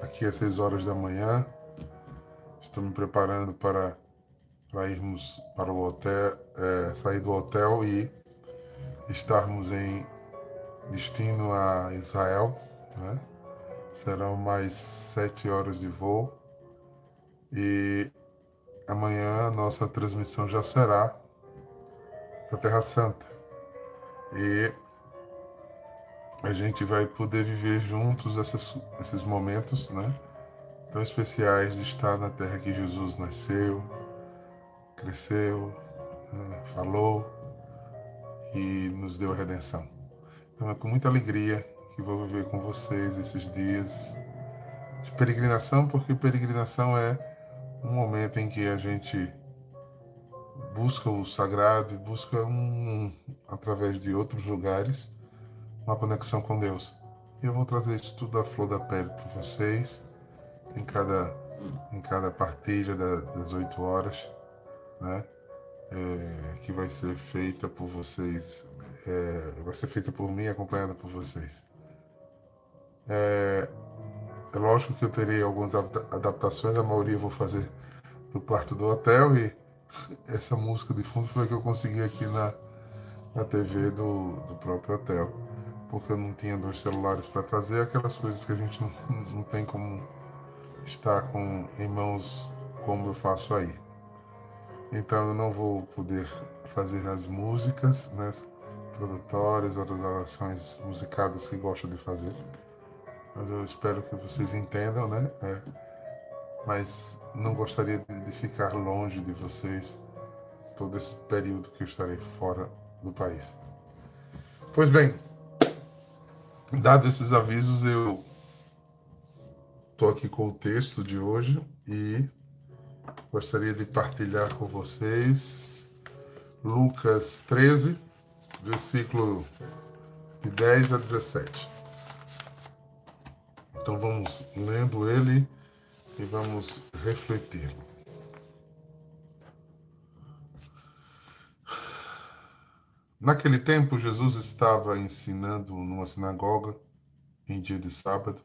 aqui às 6 horas da manhã. Estou me preparando para, para irmos para o hotel, é, sair do hotel e estarmos em destino a Israel. Né? Serão mais sete horas de voo. E amanhã a nossa transmissão já será da Terra Santa. E a gente vai poder viver juntos esses, momentos, né? Tão especiais de estar na terra que Jesus nasceu, cresceu, né? falou e nos deu a redenção. Então é com muita alegria que vou viver com vocês esses dias de peregrinação, porque peregrinação é um momento em que a gente busca o sagrado e busca um através de outros lugares uma conexão com Deus. E eu vou trazer isso tudo à flor da pele para vocês, em cada, em cada partilha da, das oito horas, né? É, que vai ser feita por vocês, é, vai ser feita por mim, acompanhada por vocês. É, é lógico que eu terei algumas adaptações, a maioria eu vou fazer do quarto do hotel e essa música de fundo foi a que eu consegui aqui na, na TV do, do próprio hotel porque eu não tinha dois celulares para trazer, aquelas coisas que a gente não, não tem como estar com em mãos como eu faço aí. Então eu não vou poder fazer as músicas, né, introdutórias, outras orações musicadas que gosto de fazer. Mas eu espero que vocês entendam, né? É, mas não gostaria de, de ficar longe de vocês todo esse período que eu estarei fora do país. Pois bem, Dado esses avisos, eu estou aqui com o texto de hoje e gostaria de partilhar com vocês Lucas 13, versículo de 10 a 17. Então vamos lendo ele e vamos refletir. Naquele tempo, Jesus estava ensinando numa sinagoga em dia de sábado.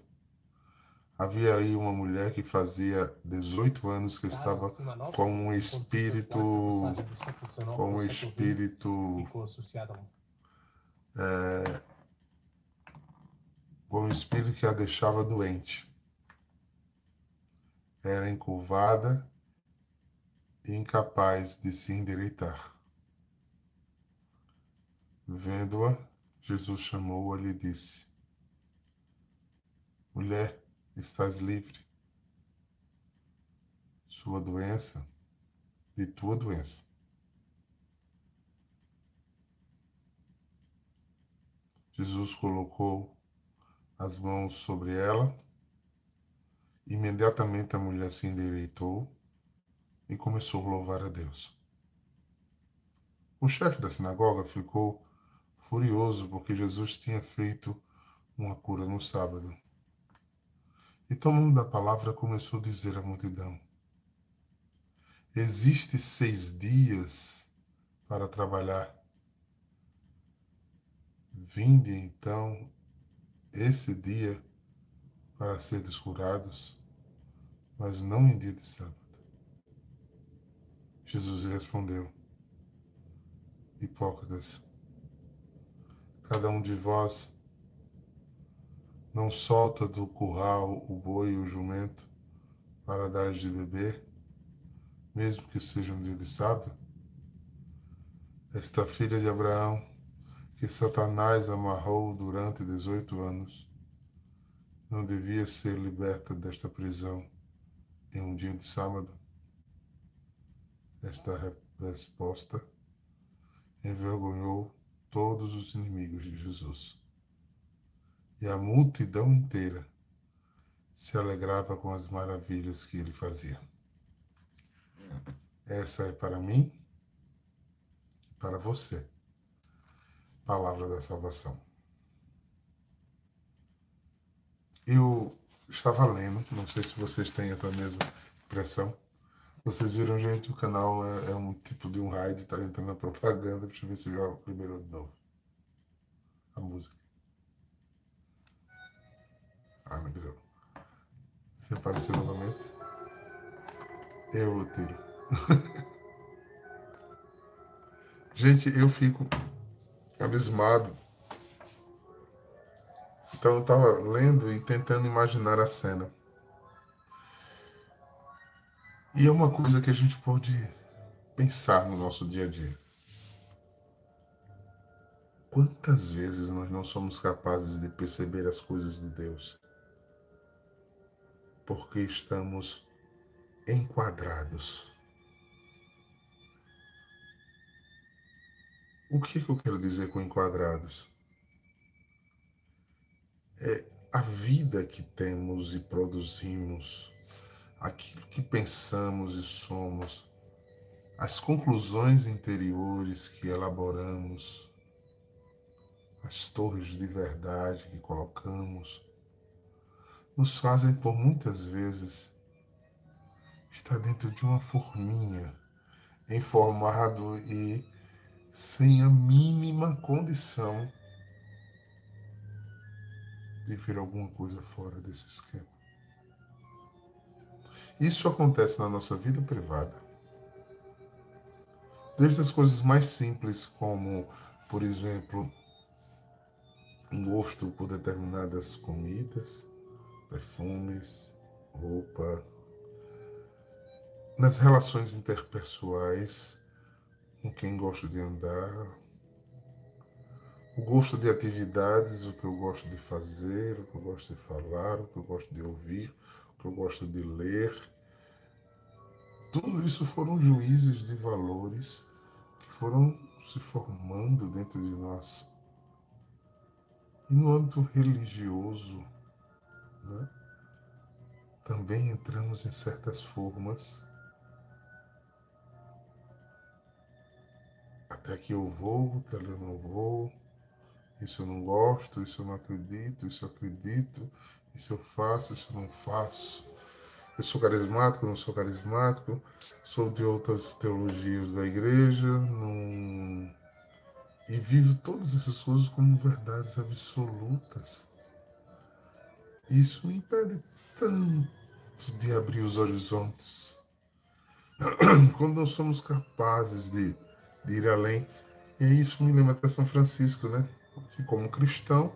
Havia aí uma mulher que fazia 18 anos que estava com um espírito com um espírito é, com um espírito que a deixava doente. Era encurvada e incapaz de se endireitar. Vendo-a, Jesus chamou-a e lhe disse: Mulher, estás livre. Sua doença, de tua doença. Jesus colocou as mãos sobre ela. Imediatamente a mulher se endireitou e começou a louvar a Deus. O chefe da sinagoga ficou furioso porque Jesus tinha feito uma cura no sábado. E tomando a palavra, começou a dizer à multidão: Existe seis dias para trabalhar. Vinde então esse dia para ser curados, mas não em dia de sábado. Jesus respondeu: Hipócritas, Cada um de vós não solta do curral o boi e o jumento para dar-lhes de beber, mesmo que seja um dia de sábado? Esta filha de Abraão, que Satanás amarrou durante 18 anos, não devia ser liberta desta prisão em um dia de sábado? Esta resposta envergonhou todos os inimigos de Jesus. E a multidão inteira se alegrava com as maravilhas que ele fazia. Essa é para mim para você. Palavra da salvação. Eu estava lendo, não sei se vocês têm essa mesma impressão. Vocês viram, gente, o canal é, é um tipo de um raid, tá entrando na propaganda. Deixa eu ver se já liberou de novo a música. Ah, liberou. Se aparecer novamente, eu tiro. Gente, eu fico abismado. Então eu estava lendo e tentando imaginar a cena. E é uma coisa que a gente pode pensar no nosso dia a dia. Quantas vezes nós não somos capazes de perceber as coisas de Deus? Porque estamos enquadrados. O que, que eu quero dizer com enquadrados? É a vida que temos e produzimos, aquilo que pensamos e somos, as conclusões interiores que elaboramos, as torres de verdade que colocamos, nos fazem por muitas vezes estar dentro de uma forminha, informado e sem a mínima condição de ver alguma coisa fora desse esquema. Isso acontece na nossa vida privada. Desde as coisas mais simples, como, por exemplo, um gosto por determinadas comidas, perfumes, roupa, nas relações interpessoais, com quem gosto de andar, o gosto de atividades, o que eu gosto de fazer, o que eu gosto de falar, o que eu gosto de ouvir, que eu gosto de ler. Tudo isso foram juízes de valores que foram se formando dentro de nós. E no âmbito religioso, né, também entramos em certas formas. Até aqui eu vou, até eu não vou isso eu não gosto, isso eu não acredito, isso eu acredito, isso eu faço, isso eu não faço. Eu sou carismático, não sou carismático, sou de outras teologias da igreja, não... e vivo todas essas coisas como verdades absolutas. Isso me impede tanto de abrir os horizontes. Quando nós somos capazes de, de ir além, e isso me lembra até São Francisco, né? que, como cristão,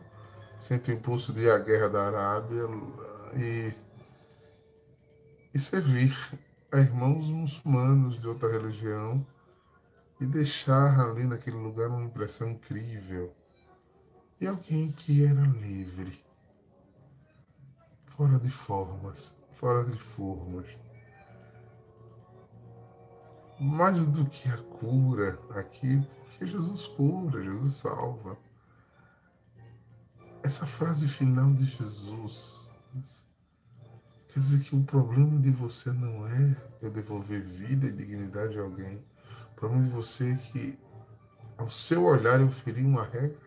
sente o impulso de ir à guerra da Arábia e, e servir a irmãos muçulmanos de outra religião e deixar ali naquele lugar uma impressão incrível. E alguém que era livre, fora de formas, fora de formas. Mais do que a cura aqui, porque Jesus cura, Jesus salva essa frase final de Jesus quer dizer que o problema de você não é eu devolver vida e dignidade a alguém. O problema de você é que, ao seu olhar, eu feri uma regra.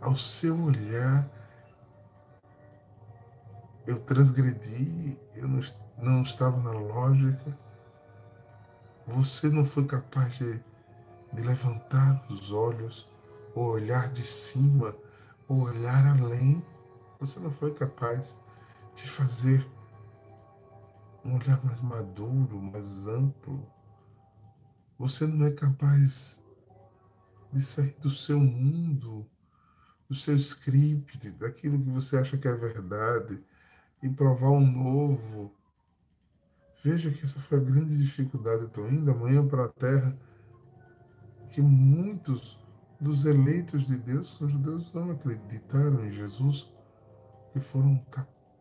Ao seu olhar, eu transgredi, eu não, não estava na lógica. Você não foi capaz de, de levantar os olhos, ou olhar de cima o olhar além, você não foi capaz de fazer um olhar mais maduro, mais amplo. Você não é capaz de sair do seu mundo, do seu script, daquilo que você acha que é verdade e provar um novo. Veja que essa foi a grande dificuldade. Estou indo amanhã para a Terra, que muitos dos eleitos de Deus, os judeus não acreditaram em Jesus, que foram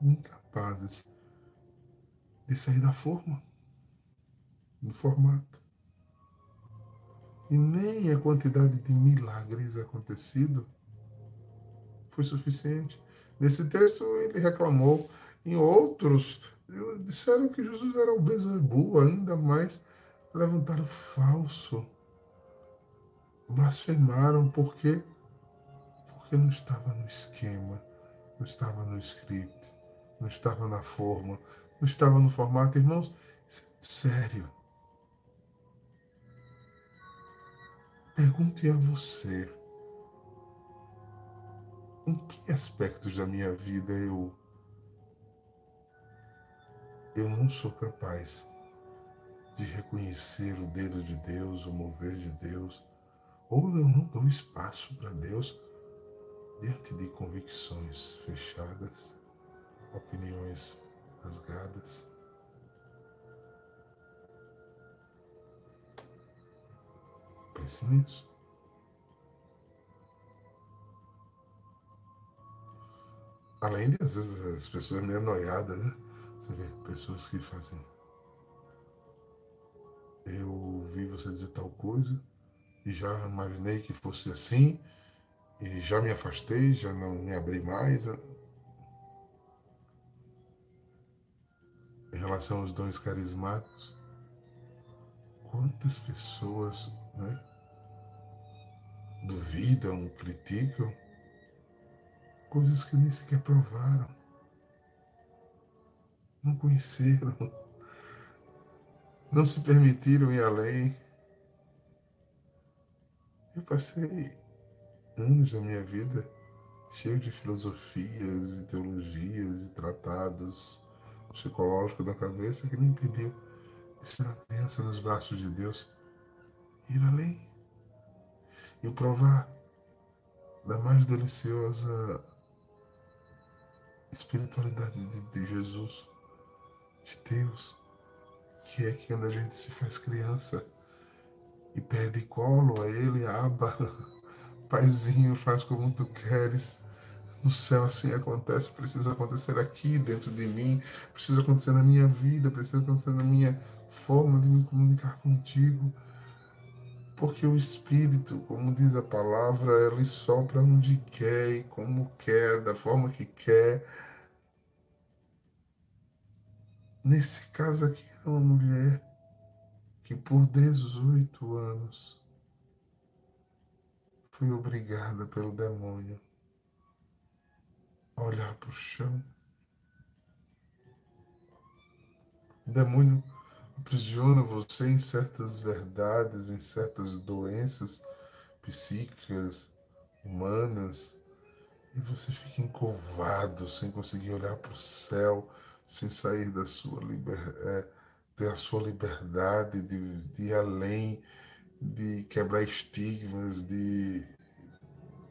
incapazes de sair da forma, do formato. E nem a quantidade de milagres acontecido foi suficiente. Nesse texto ele reclamou, em outros disseram que Jesus era o Bezebu, ainda mais levantaram falso blasfemaram porque porque não estava no esquema, não estava no script, não estava na forma, não estava no formato. Irmãos, isso é muito sério. Pergunte a você em que aspectos da minha vida eu eu não sou capaz de reconhecer o dedo de Deus, o mover de Deus, ou eu não dou espaço para Deus diante de convicções fechadas, opiniões rasgadas. Pense nisso. Além de, às vezes, as pessoas meio anoiadas, né? Você vê pessoas que fazem. Eu ouvi você dizer tal coisa e já imaginei que fosse assim e já me afastei, já não me abri mais. Em relação aos dons carismáticos, quantas pessoas né, duvidam, criticam coisas que nem sequer provaram, não conheceram, não se permitiram ir além. Eu passei anos da minha vida cheio de filosofias e teologias e tratados psicológicos da cabeça que me impediu de ser uma criança nos braços de Deus, ir além e provar da mais deliciosa espiritualidade de, de Jesus, de Deus, que é quando a gente se faz criança e pede colo a Ele, aba, Paizinho, faz como tu queres. No céu assim acontece, precisa acontecer aqui dentro de mim, precisa acontecer na minha vida, precisa acontecer na minha forma de me comunicar contigo. Porque o Espírito, como diz a palavra, ele sopra onde quer e como quer, da forma que quer. Nesse caso aqui é uma mulher que por 18 anos foi obrigada pelo demônio a olhar para o chão. O demônio aprisiona você em certas verdades, em certas doenças psíquicas, humanas, e você fica encovado, sem conseguir olhar para o céu, sem sair da sua liberdade, é, ter a sua liberdade de, de ir além, de quebrar estigmas, de,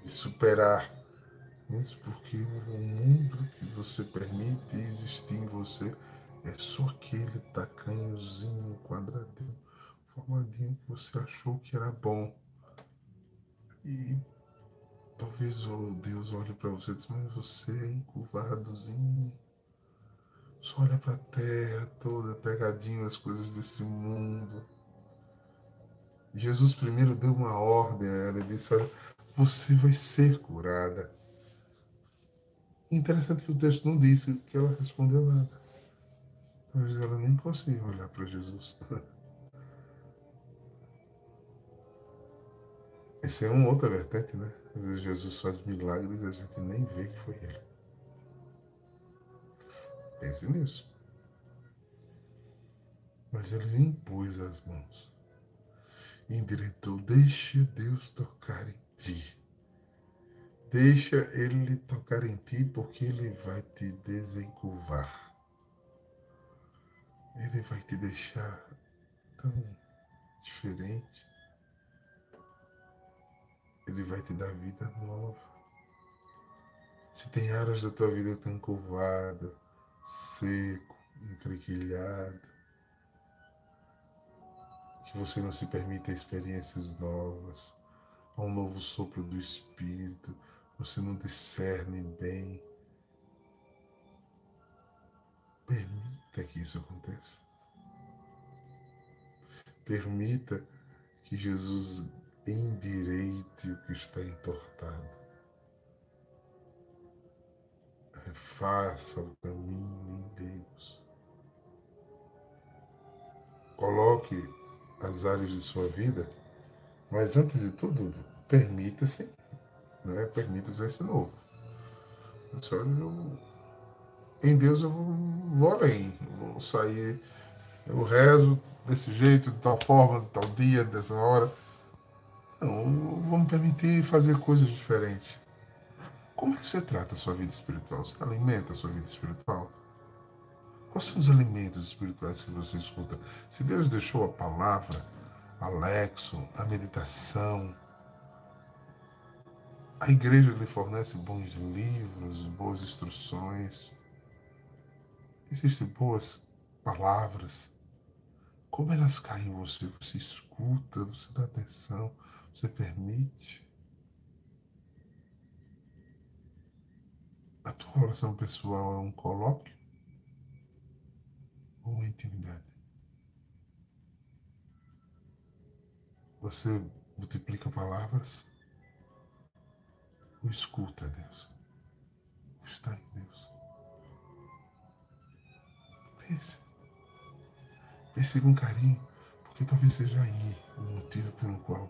de superar. Isso porque o mundo que você permite existir em você é só aquele tacanhozinho, quadradinho, formadinho que você achou que era bom. E talvez oh, Deus olhe para você e diz, mas você é encurvadozinho. Só olha para a terra toda, pegadinho as coisas desse mundo. Jesus primeiro deu uma ordem a ela, ele disse, olha, você vai ser curada. Interessante que o texto não disse que ela respondeu nada. Talvez ela nem conseguiu olhar para Jesus. Essa é uma outra vertente, né? Às vezes Jesus faz milagres e a gente nem vê que foi ele. Pense nisso. Mas ele impôs as mãos e endireitou: Deixa Deus tocar em ti. Deixa Ele tocar em ti, porque Ele vai te desencurvar. Ele vai te deixar tão diferente. Ele vai te dar vida nova. Se tem áreas da tua vida que estão curvadas, seco, encrequilhado. Que você não se permita experiências novas, a um novo sopro do Espírito, você não discerne bem. Permita que isso aconteça. Permita que Jesus endireite o que está entortado. Refaça o caminho Coloque as áreas de sua vida, mas antes de tudo, permita-se, né? permita-se esse novo. Só eu, em Deus eu vou, vou além, vou sair, eu rezo desse jeito, de tal forma, de tal dia, dessa hora. Não, vou me permitir fazer coisas diferentes. Como é que você trata a sua vida espiritual? Você alimenta a sua vida espiritual? Quais são os alimentos espirituais que você escuta? Se Deus deixou a palavra, a lexo, a meditação, a igreja lhe fornece bons livros, boas instruções, existem boas palavras. Como elas caem em você? Você escuta, você dá atenção, você permite. A tua oração pessoal é um colóquio? Uma intimidade. Você multiplica palavras ou escuta Deus? Ou está em Deus? Pense. Pense com carinho, porque talvez seja aí o motivo pelo qual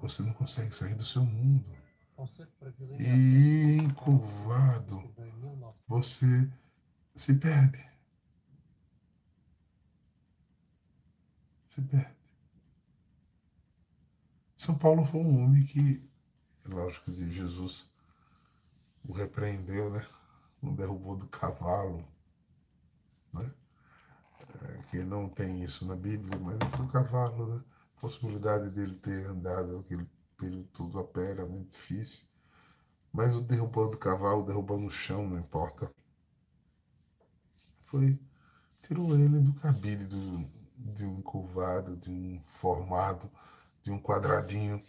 você não consegue sair do seu mundo. E encurvado, você se perde. Se perde. São Paulo foi um homem que, lógico que Jesus o repreendeu, né? Não derrubou do cavalo, né? É, que não tem isso na Bíblia, mas do cavalo, né? A possibilidade dele ter andado aquele período todo a pé era muito difícil. Mas o derrubando do cavalo, derrubando no chão, não importa. Foi, tirou ele do cabide do, de um curvado, de um formado, de um quadradinho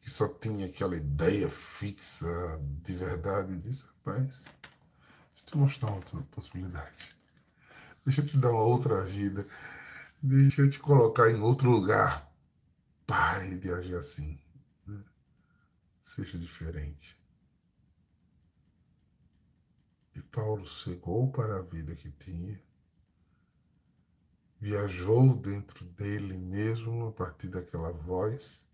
que só tinha aquela ideia fixa de verdade. E disse, rapaz, deixa eu te mostrar outra possibilidade. Deixa eu te dar uma outra vida. Deixa eu te colocar em outro lugar. Pare de agir assim. Né? Seja diferente. E Paulo chegou para a vida que tinha viajou dentro dele mesmo a partir daquela voz.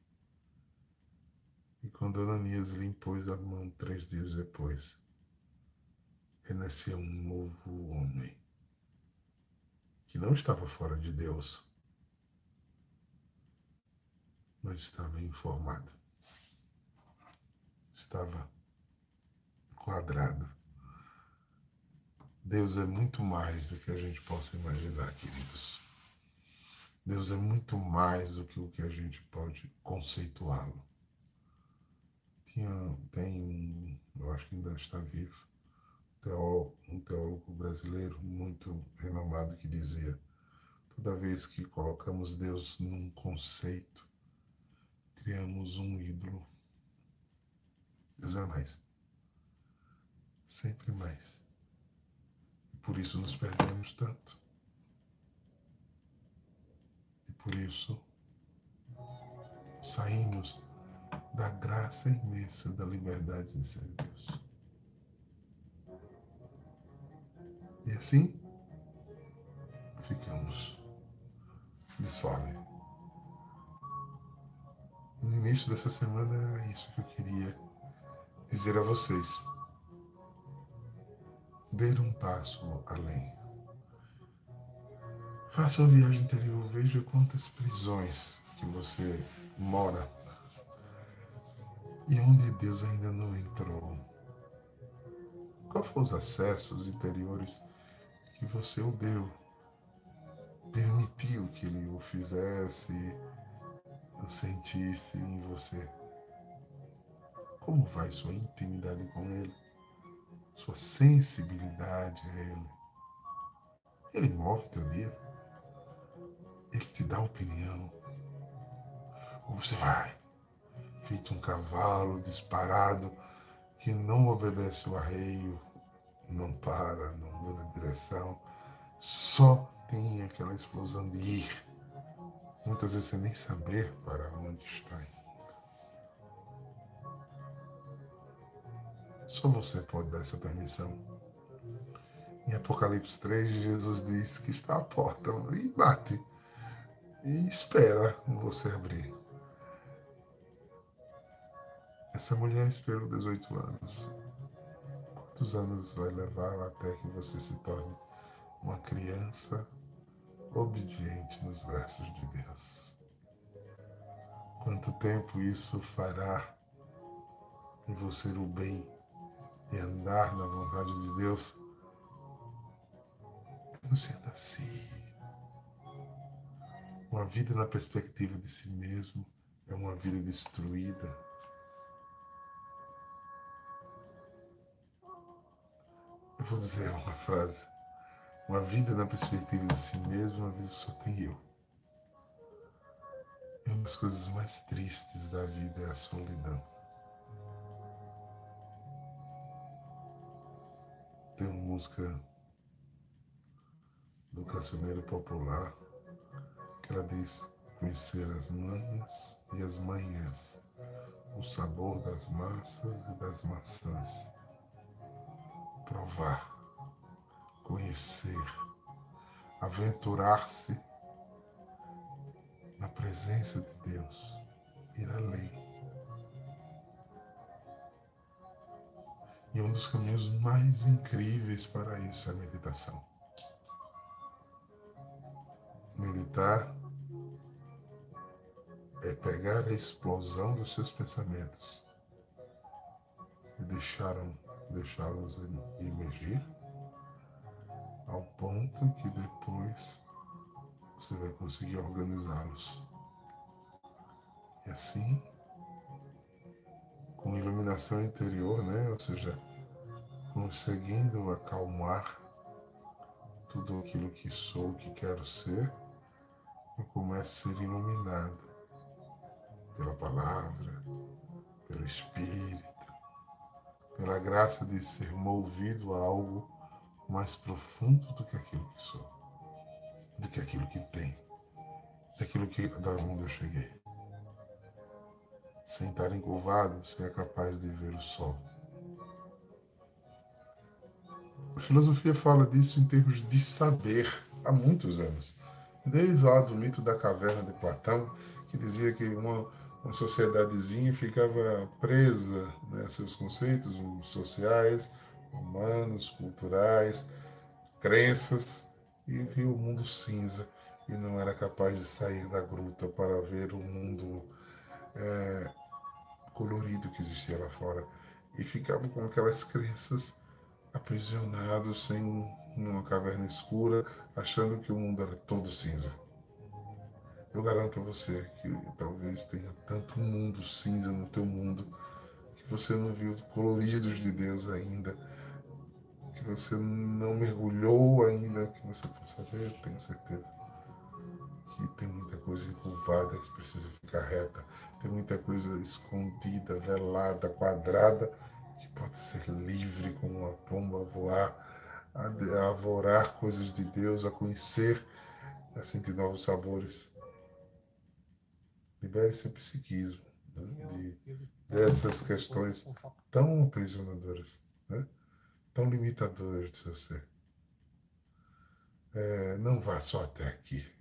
E quando Ananias lhe impôs a mão três dias depois, renasceu um novo homem que não estava fora de Deus, mas estava informado, estava quadrado. Deus é muito mais do que a gente possa imaginar, queridos. Deus é muito mais do que o que a gente pode conceituá-lo. Tem, eu acho que ainda está vivo, um teólogo brasileiro muito renomado que dizia: toda vez que colocamos Deus num conceito, criamos um ídolo. Deus é mais. Sempre mais. Por isso nos perdemos tanto. E por isso saímos da graça imensa da liberdade de ser Deus. E assim ficamos desfome. No início dessa semana era isso que eu queria dizer a vocês dê um passo além. Faça uma viagem interior, veja quantas prisões que você mora e onde Deus ainda não entrou. Qual foram os acessos interiores que você o deu? Permitiu que ele o fizesse, o sentisse em você? Como vai sua intimidade com ele? Sua sensibilidade a Ele. Ele move teu dia. Ele te dá opinião. Ou você vai, feito um cavalo disparado que não obedece o arreio, não para, não muda de direção, só tem aquela explosão de ir. Muitas vezes sem nem saber para onde está indo. Só você pode dar essa permissão. Em Apocalipse 3, Jesus diz que está à porta e bate. E espera você abrir. Essa mulher esperou 18 anos. Quantos anos vai levar até que você se torne uma criança obediente nos braços de Deus? Quanto tempo isso fará em você o bem e andar na vontade de Deus Não sinta assim. Uma vida na perspectiva de si mesmo é uma vida destruída. Eu vou dizer uma frase. Uma vida na perspectiva de si mesmo, uma vida só tem eu. E uma das coisas mais tristes da vida é a solidão. Música do cancioneiro popular que ela diz conhecer as manhas e as manhãs, o sabor das massas e das maçãs, provar, conhecer, aventurar-se na presença de Deus, ir além. E um dos caminhos mais incríveis para isso é a meditação. Meditar é pegar a explosão dos seus pensamentos e deixá-los emergir ao ponto que depois você vai conseguir organizá-los. E assim, iluminação interior, né? ou seja, conseguindo acalmar tudo aquilo que sou, que quero ser, eu começo a ser iluminado pela palavra, pelo Espírito, pela graça de ser movido a algo mais profundo do que aquilo que sou, do que aquilo que tem, daquilo que da onde eu cheguei. Sem estar encurvado, você é capaz de ver o sol. A filosofia fala disso em termos de saber há muitos anos. Desde lá do mito da caverna de Platão, que dizia que uma, uma sociedadezinha ficava presa né, a seus conceitos sociais, humanos, culturais, crenças, e viu o mundo cinza e não era capaz de sair da gruta para ver o mundo é, colorido que existia lá fora. E ficava com aquelas crenças aprisionados em uma caverna escura, achando que o mundo era todo cinza. Eu garanto a você que talvez tenha tanto mundo cinza no teu mundo que você não viu coloridos de Deus ainda, que você não mergulhou ainda, que você possa ver, tenho certeza tem muita coisa encurvada que precisa ficar reta, tem muita coisa escondida, velada, quadrada, que pode ser livre como uma pomba voar, a, a avorar coisas de Deus, a conhecer, a sentir novos sabores. Libere seu psiquismo né, de, dessas questões tão aprisionadoras, né, tão limitadoras de seu ser. É, não vá só até aqui.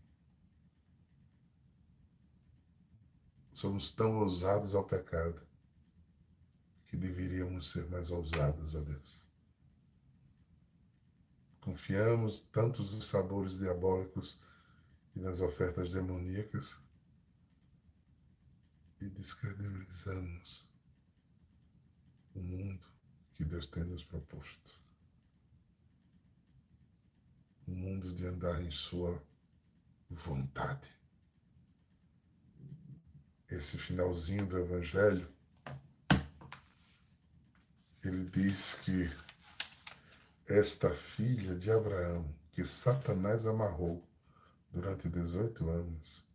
Somos tão ousados ao pecado que deveríamos ser mais ousados a Deus. Confiamos tantos nos sabores diabólicos e nas ofertas demoníacas e descredibilizamos o mundo que Deus tem nos proposto. O mundo de andar em Sua vontade. Esse finalzinho do Evangelho, ele diz que esta filha de Abraão, que Satanás amarrou durante 18 anos,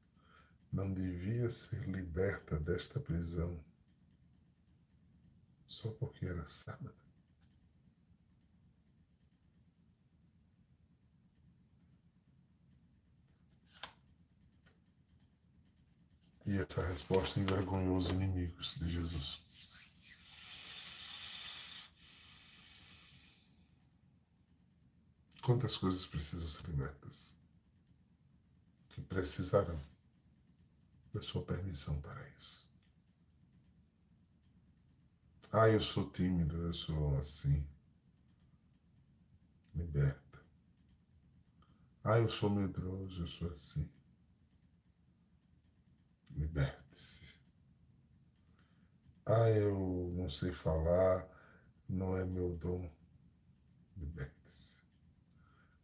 não devia ser liberta desta prisão só porque era sábado. E essa resposta envergonhou os inimigos de Jesus. Quantas coisas precisam ser libertas? Que precisarão da sua permissão para isso. Ah, eu sou tímido, eu sou assim. Liberta. Ah, eu sou medroso, eu sou assim. Liberte-se. Ah, eu não sei falar, não é meu dom. Liberte-se.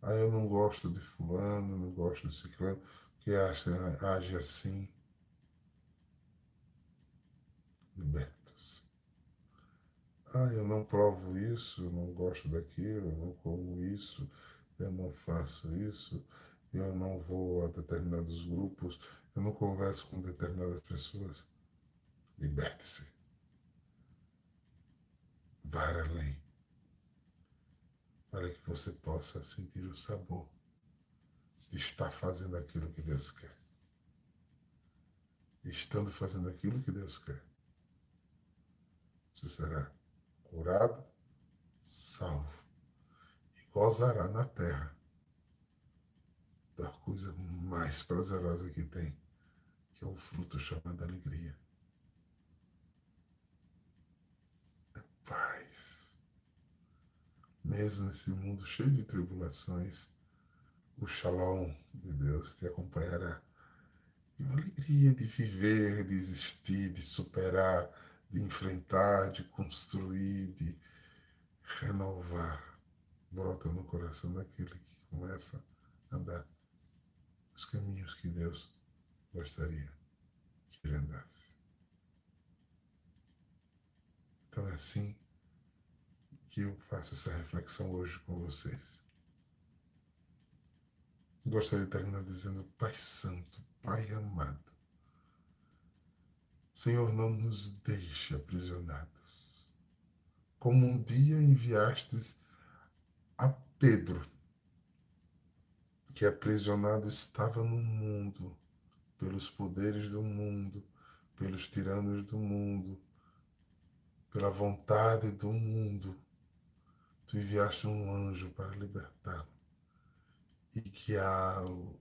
Ah, eu não gosto de fulano, não gosto de ciclano, que acha, age assim. Liberta-se. Ah, eu não provo isso, eu não gosto daquilo, eu não como isso, eu não faço isso, eu não vou a determinados grupos, eu não converso com determinadas pessoas. Liberte-se. Vá além. Para que você possa sentir o sabor de estar fazendo aquilo que Deus quer. Estando fazendo aquilo que Deus quer. Você será curado, salvo e gozará na terra da coisa mais prazerosa que tem, que é o fruto chamado alegria. É paz. Mesmo nesse mundo cheio de tribulações, o shalom de Deus te acompanhará. E a alegria de viver, de existir, de superar, de enfrentar, de construir, de renovar, brota no coração daquele que começa a andar os caminhos que Deus gostaria que ele andasse. Então é assim que eu faço essa reflexão hoje com vocês. Gostaria de terminar dizendo, Pai Santo, Pai amado, Senhor, não nos deixe aprisionados, como um dia enviastes a Pedro que aprisionado estava no mundo, pelos poderes do mundo, pelos tiranos do mundo, pela vontade do mundo. Tu enviaste um anjo para libertá-lo e guiá-lo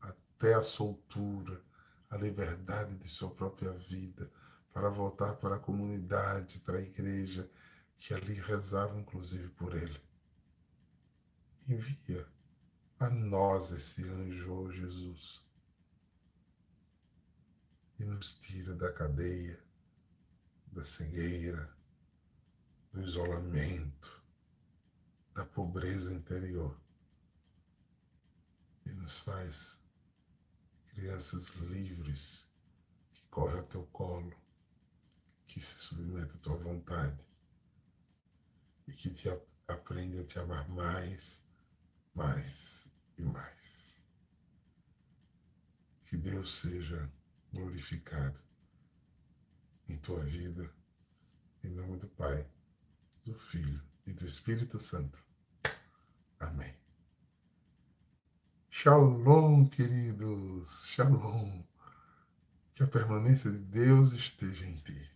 até a soltura, a liberdade de sua própria vida, para voltar para a comunidade, para a igreja, que ali rezava inclusive por ele. Envia a nós esse anjo, oh Jesus, e nos tira da cadeia, da cegueira, do isolamento, da pobreza interior e nos faz crianças livres que correm ao teu colo, que se submetem à tua vontade e que te aprende a te amar mais, mais e mais. Que Deus seja glorificado em tua vida, em nome do Pai, do Filho e do Espírito Santo. Amém. Shalom, queridos. Shalom. Que a permanência de Deus esteja em ti.